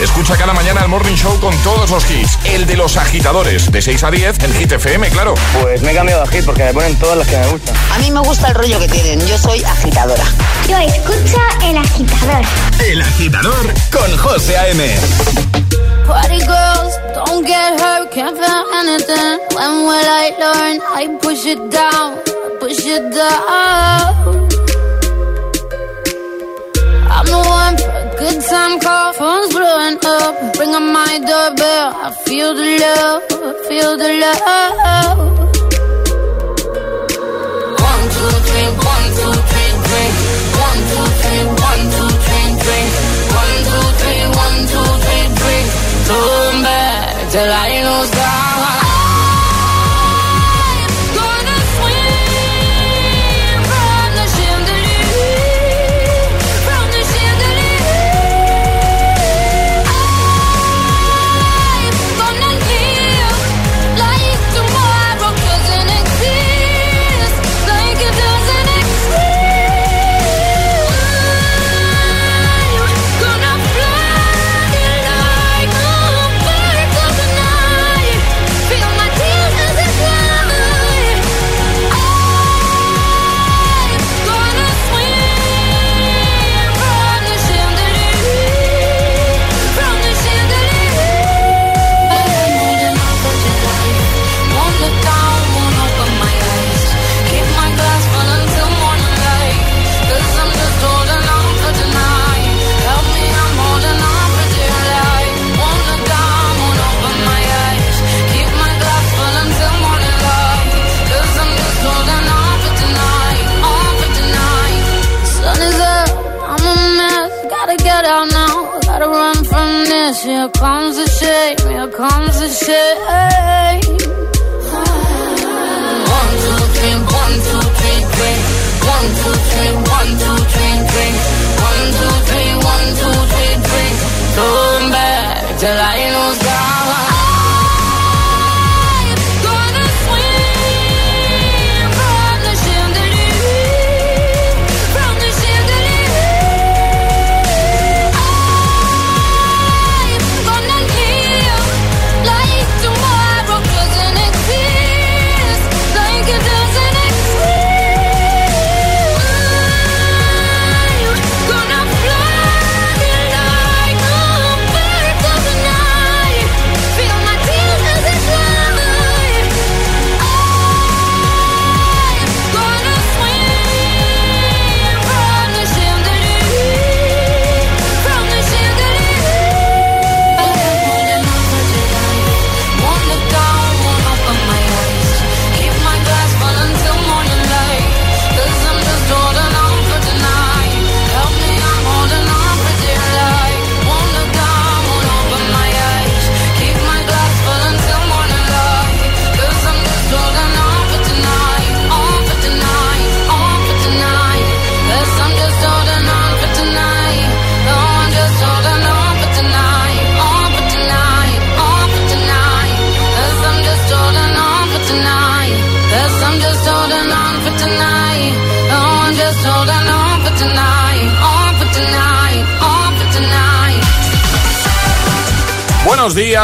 Escucha cada mañana el Morning Show con todos los hits. El de los agitadores, de 6 a 10 en Hit FM, claro. Pues me he cambiado de hit porque me ponen todas las que me gustan. A mí me gusta el rollo que tienen. Yo soy agitadora. Yo escucho el agitador. El agitador con José A.M. Party girls, don't get hurt, can't feel anything. When will I learn? I push it down, push it down. I'm the one for a good time call, phone's blowing up. Ring on my doorbell, I feel the love, feel the love. One, two, three, one, two, three, three. One, two, three, one, two, three, three. One, two, three, one, two, three, three. Turn back till I lose God. I'm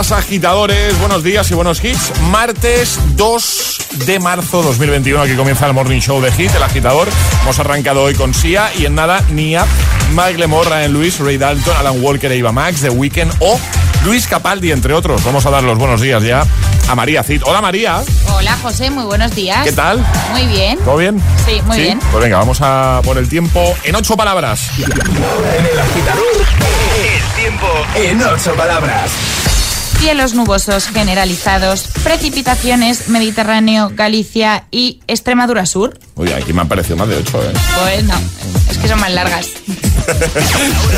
días, agitadores, buenos días y buenos hits. Martes 2 de marzo 2021, aquí comienza el Morning Show de Hit, el agitador. Hemos arrancado hoy con Sia y en nada, Nia, Mike Lemore, Ryan Lewis, Ray Dalton, Alan Walker e Eva Max, The Weeknd o Luis Capaldi, entre otros. Vamos a dar los buenos días ya a María Cid. Hola María, Hola José, muy buenos días. ¿qué tal? Muy bien. ¿Todo bien? Sí, muy bien. Pues venga, vamos a por el tiempo en ocho palabras. En el agitador, el tiempo en ocho palabras. Cielos nubosos generalizados, precipitaciones Mediterráneo, Galicia y Extremadura Sur. Uy, aquí me han parecido más de 8, ¿eh? Pues no, es que son más largas.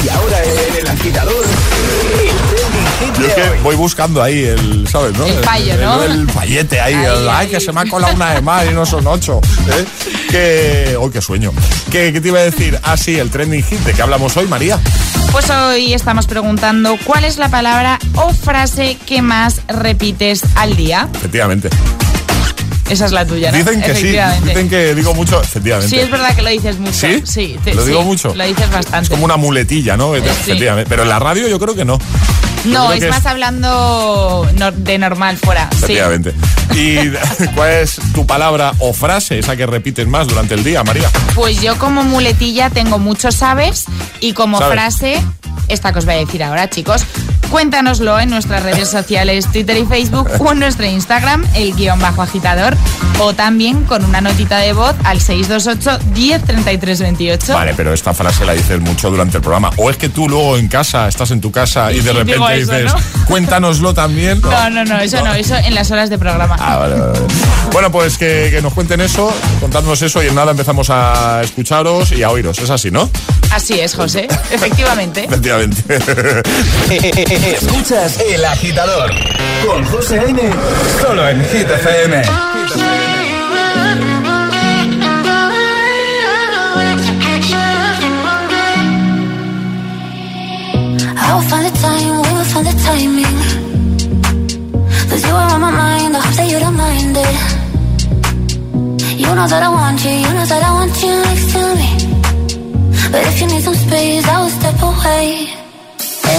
Y ahora en el agitador. Yo es que voy buscando ahí el, ¿sabes, no? El fallo, ¿no? El, el fallete ahí, Ahí, el, ay, que se me ha colado una de más y no son ocho. ¿eh? Que, oh, qué sueño. ¿Qué, ¿Qué te iba a decir? Ah, sí, el trending hit. ¿De qué hablamos hoy, María? Pues hoy estamos preguntando cuál es la palabra o frase que más repites al día. Efectivamente. Esa es la tuya, ¿no? Dicen que sí, dicen que digo mucho, efectivamente. Sí, es verdad que lo dices mucho. ¿Sí? Sí, ¿Lo sí, digo mucho? Lo dices bastante. Es como una muletilla, ¿no? Efectivamente. Pero en la radio yo creo que no. No, es más es- hablando de normal fuera. Sí. Efectivamente. ¿Y cuál es tu palabra o frase, esa que repites más durante el día, María? Pues yo como muletilla tengo muchos sabes y como Sabes. frase, esta que os voy a decir ahora, chicos. Cuéntanoslo en nuestras redes sociales, Twitter y Facebook o en nuestro Instagram, el guion bajo agitador, o también con una notita de voz al 628 1033 28. Vale, pero esta frase la dices mucho durante el programa. O es que tú luego en casa, estás en tu casa y Y de sí, repente eso, dices, ¿no? cuéntanoslo también. No, no, no, eso no, eso en las horas de programa. Ah, vale, vale. Bueno, pues que, que nos cuenten eso, contándonos eso y en nada empezamos a escucharos y a oíros. Es así, ¿no? Así es, José, efectivamente. Efectivamente. Escuchas el agitador. Con José A.M. Solo en Hit FM. I'll find the time, we will find the timing. Cause you are on my mind, I hope that you don't mind it. You know that I want you, you know that I want you next to me. But if you need some space, I will step away.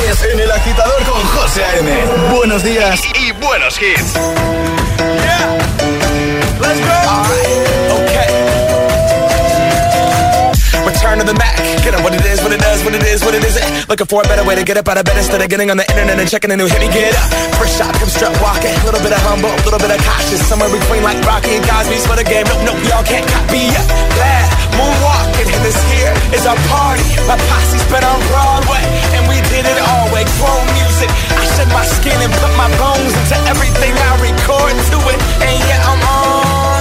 Martes en el agitador con José A.M. Buenos días. Y, y buenos hits. Mac. Get up Looking for a better way to get up out of bed instead of getting on the internet and checking a new hit. Me get up. First shot, hip strut walking. A little bit of humble, a little bit of cautious. Somewhere between like Rocky and Cosby's for the game. Nope, nope, y'all can't copy yet. Glad moonwalking, and this here is our party. My posse's been on Broadway, and we did it all way. Grown music. I shed my skin and put my bones into everything I record to it. And yeah, I'm on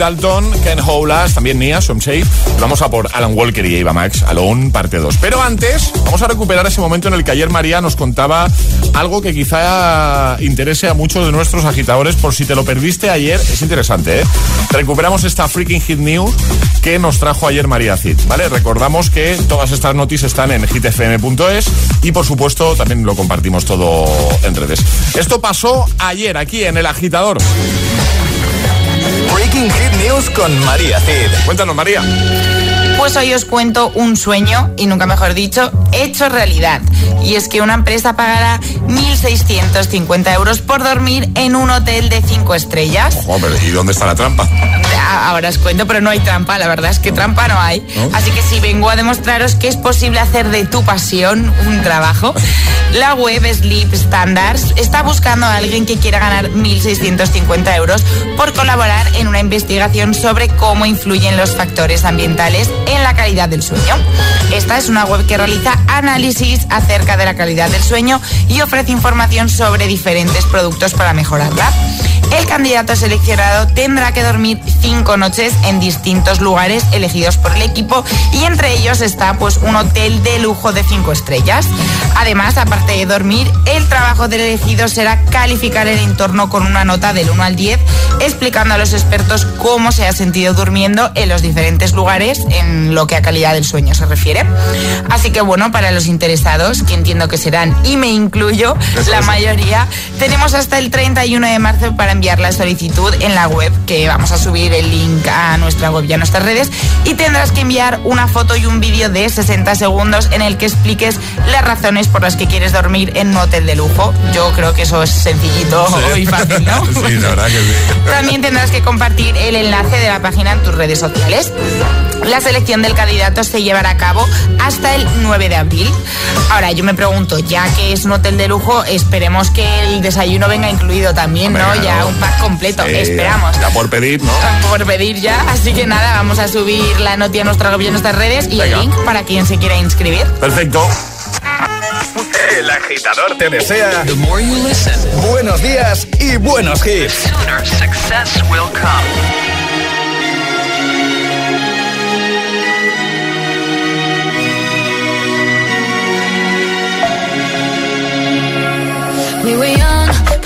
Dalton, Ken Howlas, también Nia, Some Shape. Vamos a por Alan Walker y Eva Max, Alone, parte 2. Pero antes, vamos a recuperar ese momento en el que ayer María nos contaba algo que quizá interese a muchos de nuestros agitadores. Por si te lo perdiste ayer, es interesante, ¿eh? Recuperamos esta freaking hit news que nos trajo ayer María Cid, ¿vale? Recordamos que todas estas noticias están en hitfm.es y, por supuesto, también lo compartimos todo en redes. Esto pasó ayer aquí en El Agitador. Breaking Hit News con María Cid. Cuéntanos, María. Pues hoy os cuento un sueño, y nunca mejor dicho, hecho realidad. Y es que una empresa pagará 1.650 euros por dormir en un hotel de 5 estrellas. Hombre, ¿y dónde está la trampa? Ah, Ahora os cuento, pero no hay trampa, la verdad es que trampa no hay. Así que sí, vengo a demostraros que es posible hacer de tu pasión un trabajo. La web Sleep Standards está buscando a alguien que quiera ganar 1.650 euros por colaborar en una investigación sobre cómo influyen los factores ambientales en la calidad del sueño. Esta es una web que realiza análisis acerca de la calidad del sueño y ofrece información sobre diferentes productos para mejorarla. El candidato seleccionado tendrá que dormir cinco noches en distintos lugares elegidos por el equipo y entre ellos está pues un hotel de lujo de cinco estrellas. Además, aparte de dormir, el trabajo del elegido será calificar el entorno con una nota del 1 al 10, explicando a los expertos cómo se ha sentido durmiendo en los diferentes lugares en lo que a calidad del sueño se refiere. Así que bueno, para los interesados, que entiendo que serán y me incluyo, la mayoría, tenemos hasta el 31 de marzo para enviar la solicitud en la web, que vamos a subir el link a nuestra web y a nuestras redes. Y tendrás que enviar una foto y un vídeo de 60 segundos en el que expliques las razones por las que quieres dormir en un hotel de lujo. Yo creo que eso es sencillito y fácil, ¿no? sí, la verdad que sí. También tendrás que compartir el enlace de la página en tus redes sociales. La selección del candidato se llevará a cabo hasta el 9 de abril. Ahora, yo me pregunto, ya que es un hotel de lujo, esperemos que el desayuno venga incluido también, ¿no? Ya pack completo, Sí, esperamos. Ya por pedir, ¿no? Por pedir ya, así que nada, vamos a subir la noti a nuestra a nuestras redes y Venga. el link para quien se quiera inscribir. Perfecto. El agitador te desea buenos días y buenos hits. Sooner success will come. We were young,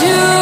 You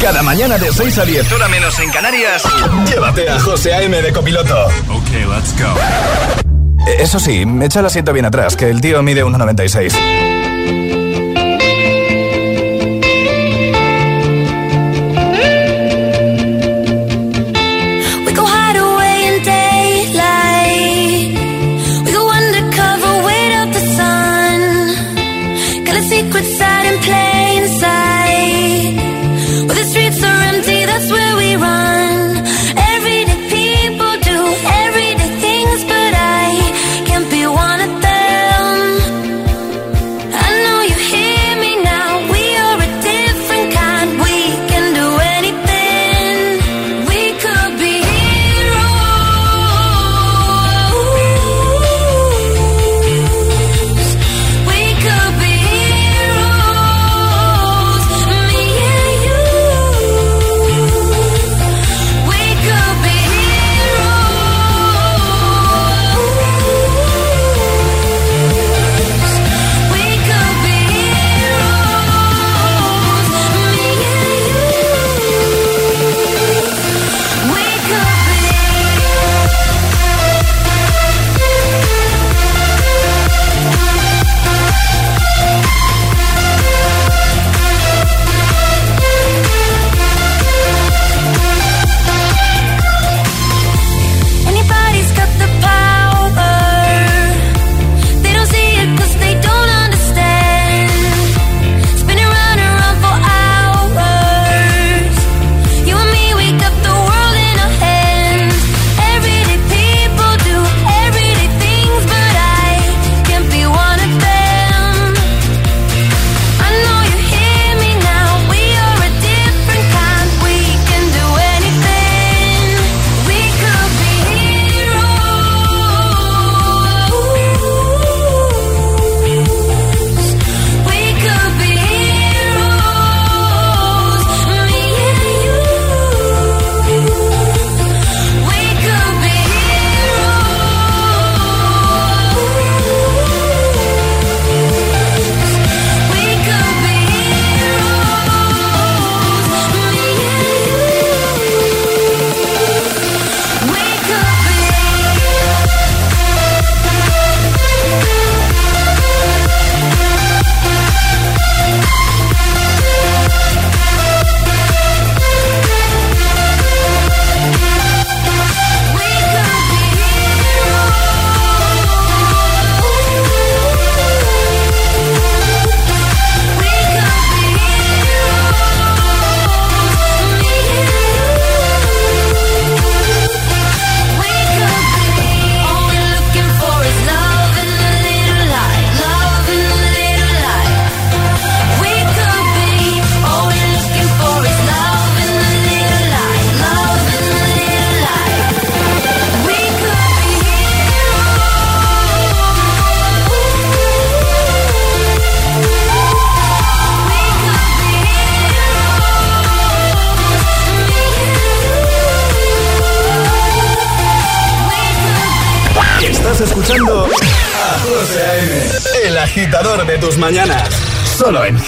Cada mañana de 6 a 10, hora menos en Canarias, llévate a José A.M. de copiloto. Ok, let's go. Eh, eso sí, echa el asiento bien atrás, que el tío mide 1,96.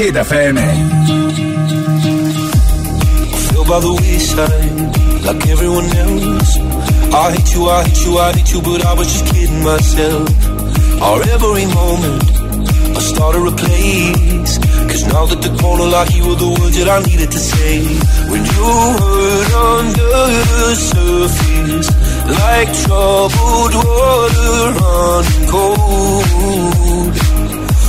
Hit FM. I feel by the wayside, like everyone else. I hate you, I hate you, I hate you, but I was just kidding myself. Our every moment, I started a place. Cause now that the corner like you were the words that I needed to say. When you hurt under the surface, like troubled water running cold.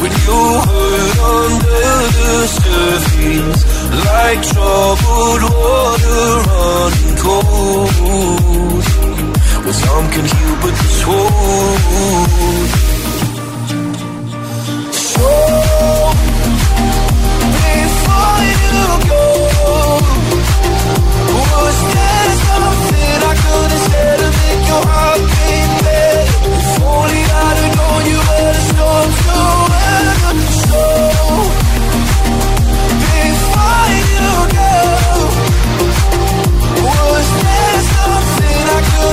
When you hurt under the surface Like troubled water running cold. Well, some can heal but this wound So, before you go Was there something I could have said to make your heart beat? Better? If only I'd have known you were the storm through before you go, was there something I could?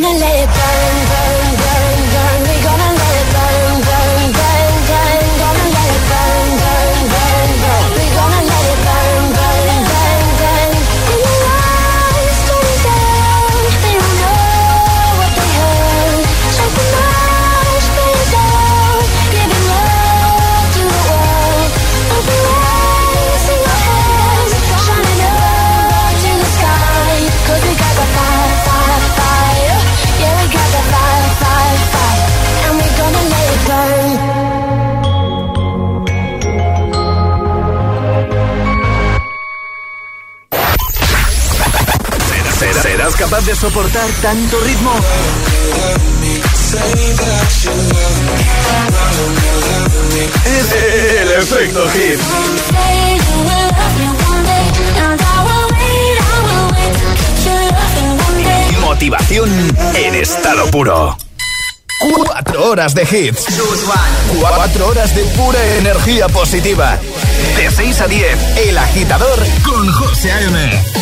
gonna soportar tanto ritmo? Es el efecto hit. Motivación en estado puro. Cuatro horas de hits. Cuatro horas de pura energía positiva. De 6 a 10, El Agitador con José A.M.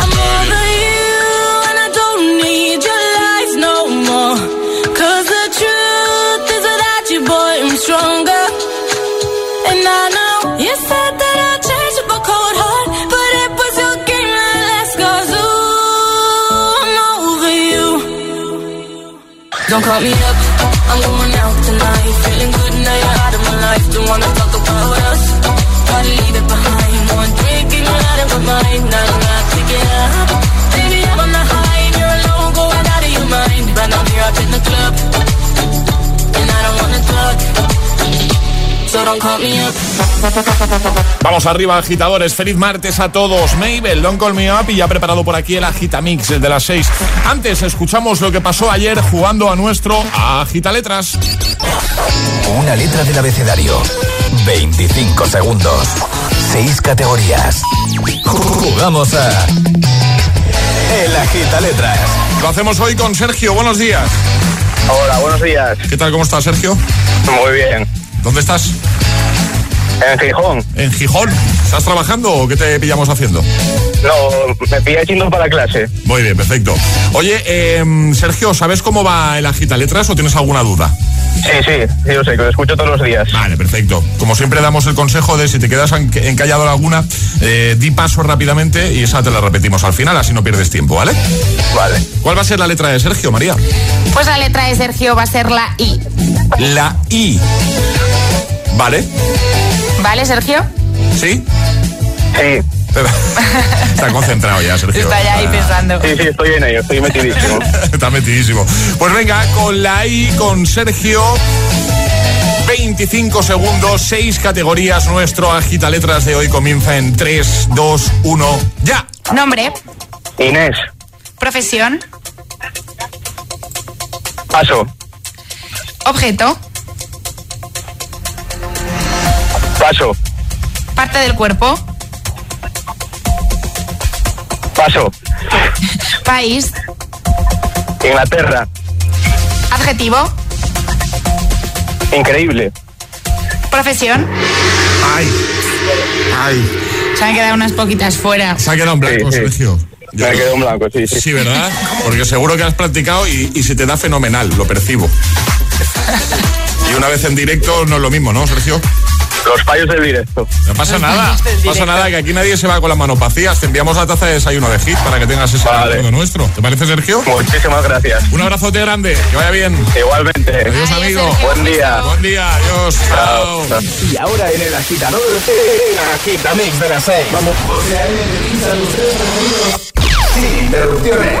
I'm over you and I don't need your lies no the truth is you, boy, I'm stronger. And I know you said that I changed cold heart, but it was your game that ooh, I'm over you. Don't call me up. Don't wanna talk about us. Gotta leave it behind. One drink and you're out of my mind. Not enough to get up. Baby, I'm on the high you're alone, going out of your mind. But I'm here up in the club, and I don't wanna talk. Vamos arriba, agitadores. Feliz martes a todos. Mabel, Don't Call Me Up y ya preparado por aquí el Agitamix, el de las 6. Antes escuchamos lo que pasó ayer jugando a nuestro Agita Letras. Una letra del abecedario. 25 segundos. 6 categorías. Jugamos a. El Agita Letras. Lo hacemos hoy con Sergio. Buenos días. Hola, buenos días. ¿Qué tal? ¿Cómo estás, Sergio? Muy bien. ¿Dónde estás? En Gijón. ¿En Gijón? ¿Estás trabajando o qué te pillamos haciendo? No, me pillé yendo para clase. Muy bien, perfecto. Oye, eh, Sergio, ¿sabes cómo va el Agita Letras o tienes alguna duda? Sí, sí, yo sé, que lo escucho todos los días. Vale, perfecto. Como siempre damos el consejo de si te quedas en- encallado en alguna, eh, di paso rápidamente y esa te la repetimos al final, así no pierdes tiempo, ¿vale? Vale. ¿Cuál va a ser la letra de Sergio, María? Pues la letra de Sergio va a ser la I. La I. ¿Vale? ¿Vale, Sergio? ¿Sí? Sí. Está concentrado ya, Sergio. Está ya ahí pensando. Sí, sí, estoy en ello, estoy metidísimo. Está metidísimo. Pues venga, con la I, con Sergio. 25 segundos, 6 categorías. Nuestro agita letras de hoy comienza en 3, 2, 1, ya. Nombre, Inés, profesión, paso, objeto, paso, parte del cuerpo, Paso. País. Inglaterra. Adjetivo. Increíble. Profesión. Ay. Ay. Se han quedado unas poquitas fuera. Se ha quedado en blanco, Sí, sí. Sergio. Me ha quedado en blanco, sí, sí. Sí, ¿verdad? Porque seguro que has practicado y, y se te da fenomenal, lo percibo. Y una vez en directo no es lo mismo, ¿no, Sergio? Los fallos del directo. No pasa Los nada, no pasa nada, que aquí nadie se va con las manos vacías. Te enviamos la taza de desayuno de hit para que tengas ese Vale. recuerdo nuestro. ¿Te parece, Sergio? Muchísimas gracias. Un abrazote grande, que vaya bien. Igualmente. Adiós, amigo. Buen día. Buen día, adiós. Chao. Chao. Y ahora en el agitador, el agitamix de las 6. Vamos. Sin interrupciones.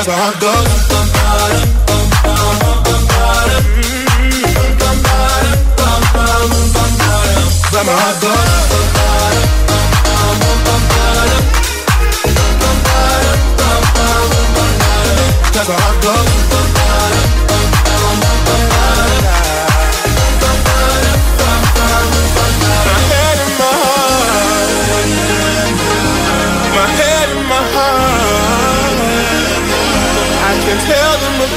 Cause my heart goes. But my.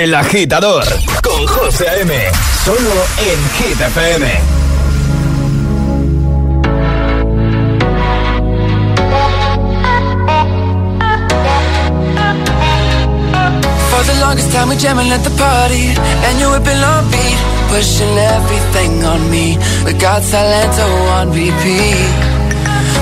El agitador con José A.M. Solo en Hit FM. For the longest time we jamming at the party. And you whipping on beat Pushing everything on me. We got Salento on repeat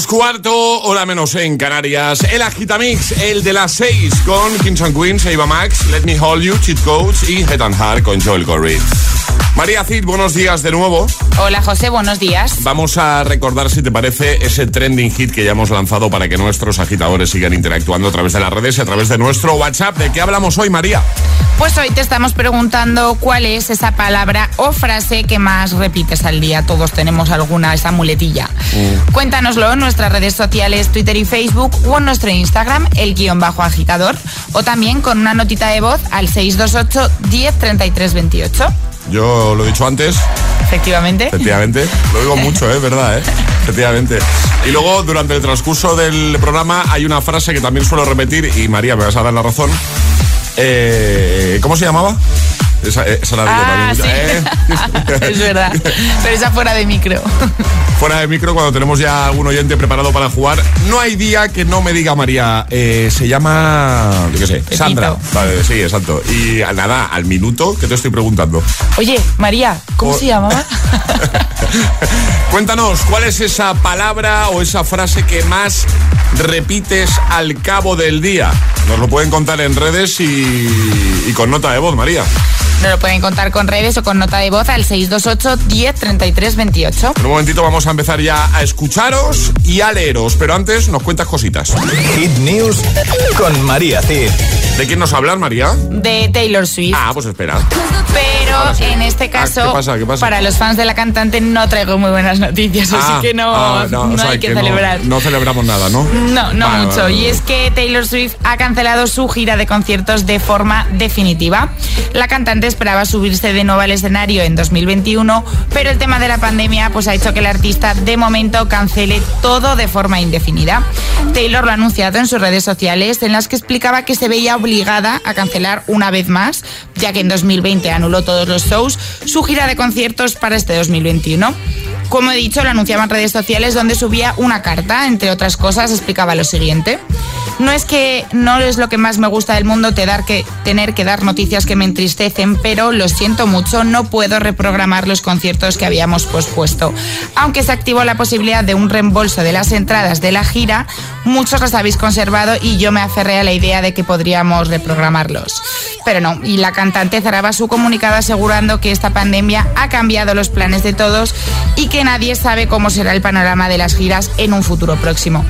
Menos cuarto, hora menos en Canarias. El Agitamix, el de las 6 con Kings and Queens, Eva Max, Let Me Hold You, Cheat Codes y Head and Heart con Joel Corey. María Cid, buenos días de nuevo. Hola José, buenos días. Vamos a recordar, si te parece, ese trending hit que ya hemos lanzado para que nuestros agitadores sigan interactuando a través de las redes y a través de nuestro WhatsApp. ¿De qué hablamos hoy, María? Pues hoy te estamos preguntando cuál es esa palabra o frase que más repites al día. Todos tenemos alguna, esa muletilla. Cuéntanoslo en nuestras redes sociales, Twitter y Facebook o en nuestro Instagram, el guion bajo agitador, o también con una notita de voz al 628 10 33 28. Yo lo he dicho antes, Efectivamente. efectivamente. Lo digo mucho, ¿eh? ¿Verdad, eh? Efectivamente. Y luego, durante el transcurso del programa, hay una frase que también suelo repetir, y María, me vas a dar la razón, Eh, ¿Cómo se llamaba? Esa, eh, esa la digo Ah, también. sí. Eh. es verdad. Pero esa fuera de micro. Fuera de micro, cuando tenemos ya algún oyente preparado para jugar, no hay día que no me diga María. eh, se llama. Yo qué sé, Sandra. Vale, sí, exacto. Y nada, al minuto, que te estoy preguntando. Oye, María, ¿cómo se llamaba? Cuéntanos, ¿cuál es esa palabra o esa frase que más repites al cabo del día? Nos lo pueden contar en redes y, y con nota de voz, María. Nos lo pueden contar con redes o con nota de voz al 628 10 33 28. En un momentito vamos a empezar ya a escucharos y a leeros, pero antes nos cuentas cositas. Hit News con María Cid. ¿De quién nos hablas, María? De Taylor Swift. Ah, pues espera. Pero sí. en este Ah, caso, ¿qué pasa? ¿Qué pasa? para los fans de la cantante no traigo muy buenas noticias, Ah, así que no, ah, no, o sea, hay que, no- celebrar. No, celebramos nada, ¿no? No, no Vale, mucho. vale, Y vale. es que Taylor Swift ha cancelado su gira de conciertos de forma definitiva. La cantante esperaba subirse de nuevo al escenario en 2021, pero el tema de la pandemia pues, ha hecho que el artista de momento cancele todo de forma indefinida. Taylor lo ha anunciado en sus redes sociales, en las que explicaba que se veía obligada a cancelar una vez más, ya que en 2020 anuló todos los shows, su gira de conciertos para este 2021. Como he dicho, lo anunciaba en redes sociales donde subía una carta, entre otras cosas, explicaba lo siguiente. No es que no es lo que más me gusta del mundo te dar que, tener que dar noticias que me entristecen, pero lo siento mucho, no puedo reprogramar los conciertos que habíamos pospuesto. Aunque se activó la posibilidad de un reembolso de las entradas de la gira, muchos las habéis conservado y yo me aferré a la idea de que podríamos reprogramarlos. Pero no, y la cantante cerraba su comunicado asegurando que esta pandemia ha cambiado los planes de todos y que nadie sabe cómo será el panorama de las giras en un futuro próximo.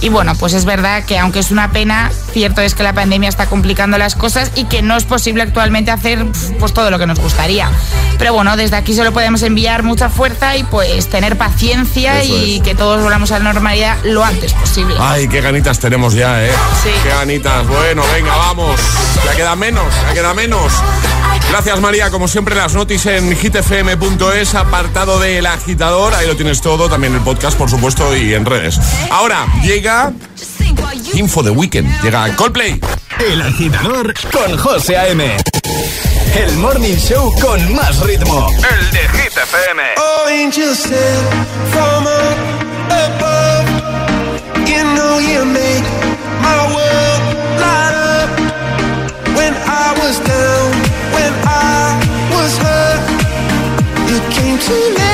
Y bueno, pues es verdad que aunque es una pena, cierto es que la pandemia está complicando las cosas y que no es posible actualmente hacer pues todo lo que nos gustaría. Pero bueno, desde aquí solo podemos enviar mucha fuerza y pues tener paciencia Eso y es. que todos volvamos a la normalidad lo antes posible. Ay, qué ganitas tenemos ya, ¿eh? Sí. Qué ganitas. Bueno, venga, vamos. Ya queda menos, ya queda menos. Gracias, María. Como siempre, las noticias en hitfm.es, apartado del agitador. Ahí lo tienes todo, también el podcast, por supuesto, y en redes. Ahora llega Info de Weekend. Llega Coldplay. El agitador con José A.M. El morning show con más ritmo. El de Hit FM. Oh, angels sent from up above. You know you make my world light up. When I was down, when I was hurt, you came to lift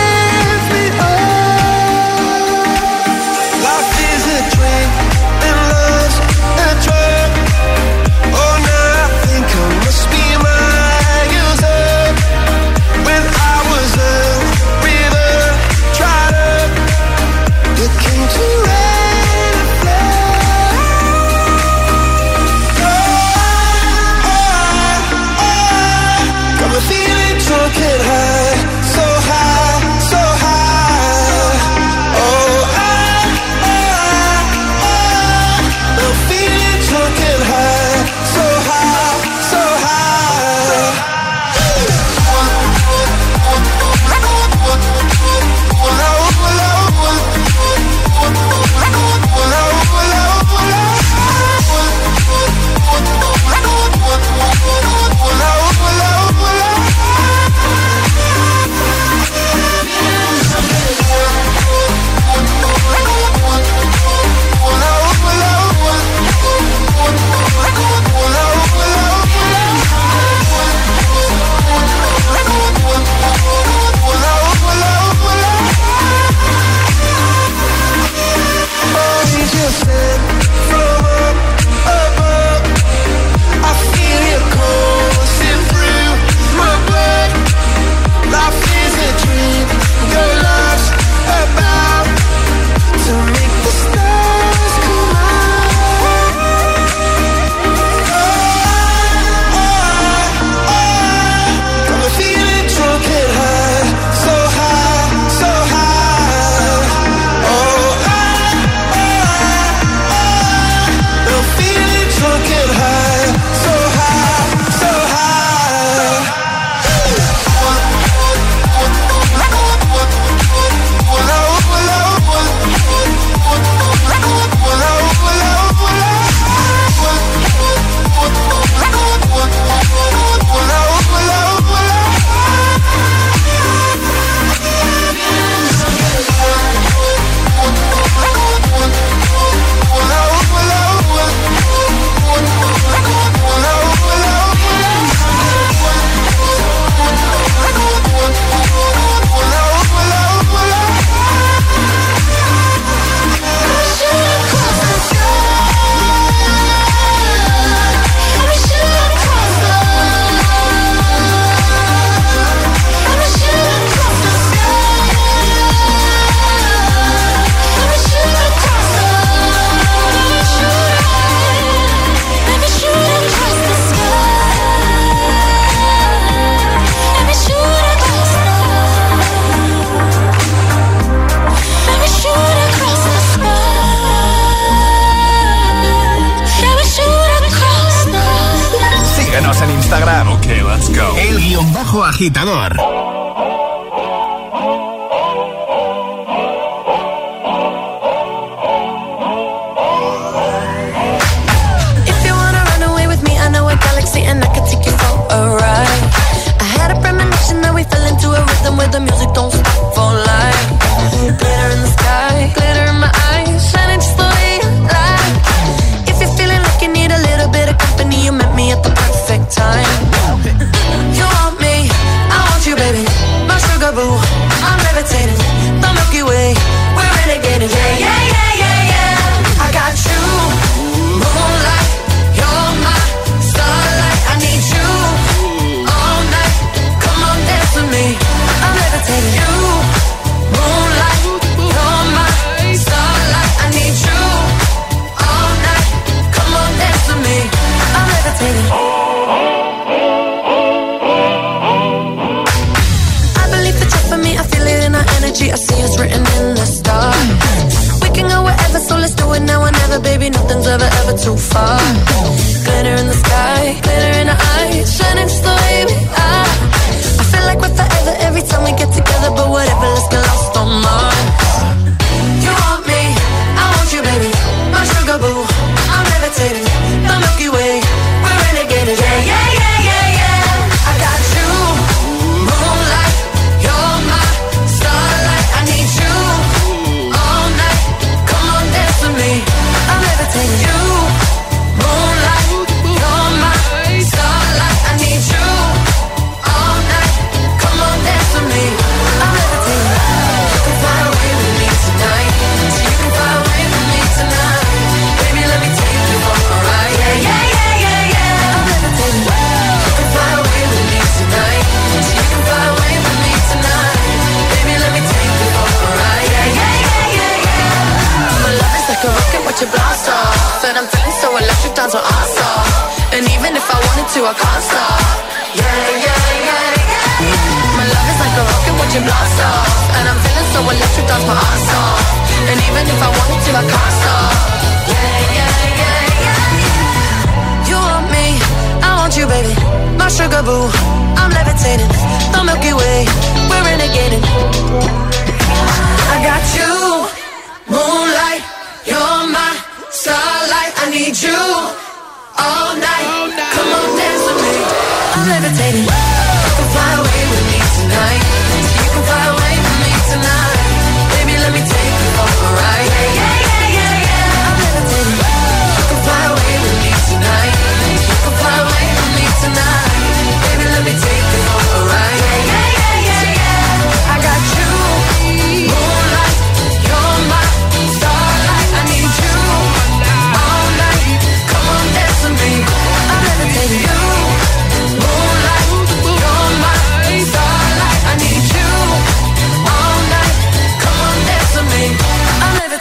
agitador.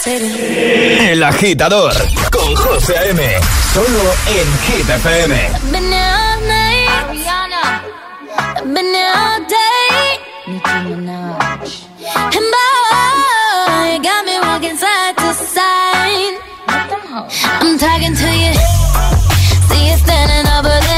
El agitador con José M. Solo en Hit FM. I'm talking to you. See you standing over.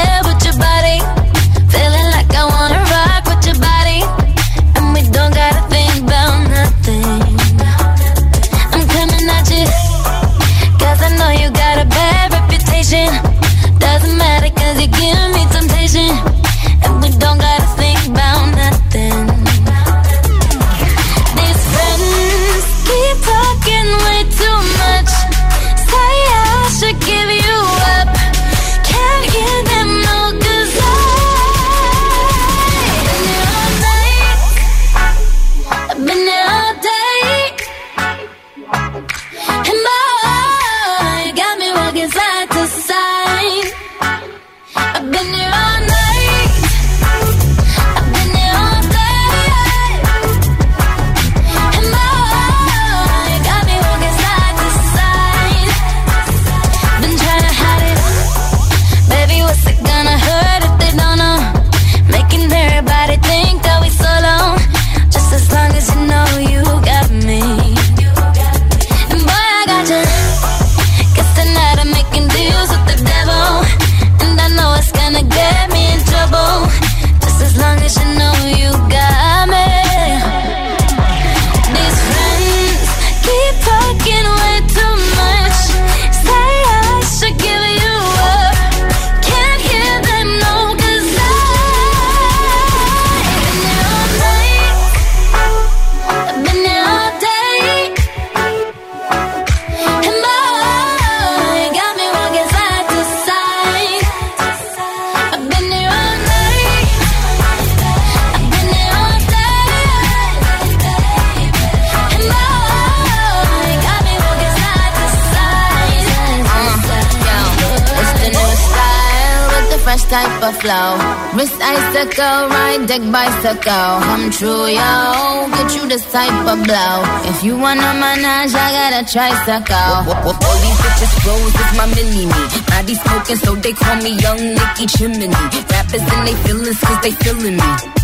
Icicle, ride deck bicycle. Come true, yo. Get you this type of blow. If you wanna manage, I got a tricycle. All these bitches froze is my mini me. Body smoking, so they call me Young Nicky Chimney. Rappers and they feelings, cause they feeling me.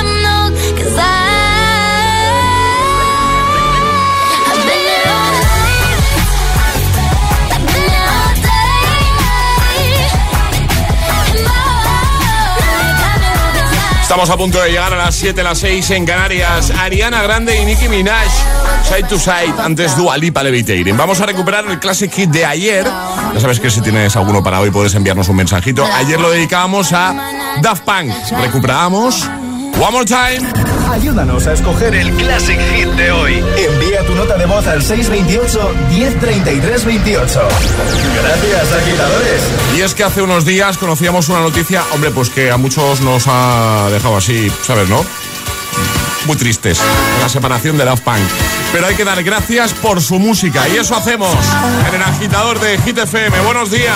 Estamos a punto de llegar a las 7, las 6 en Canarias. Ariana Grande y Nicki Minaj. Side to side, antes Dua Lipa. Vamos a recuperar el Classic Hit de ayer. Ya sabes que si tienes alguno para hoy puedes enviarnos un mensajito. Ayer lo dedicábamos a Daft Punk. Recuperamos One More Time. Ayúdanos a escoger el Classic Hit de hoy. Envía tu nota de voz al 628 1033 28. Gracias, agitadores. Y es que hace unos días conocíamos una noticia, hombre, pues que a muchos nos ha dejado así, ¿sabes, no? Muy tristes, la separación de Daft Punk. Pero hay que dar gracias por su música y eso hacemos en el agitador de Hit FM. Buenos días.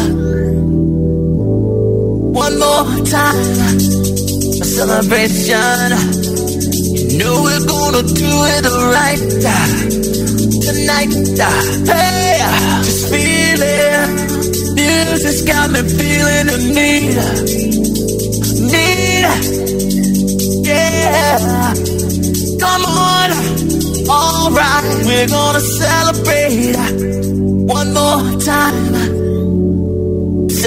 One more time. A celebration. You know we're gonna do it right tonight. Hey, just feel it. Music's got me feeling the need. Need. Yeah. Come on. Alright, we're gonna celebrate one more time.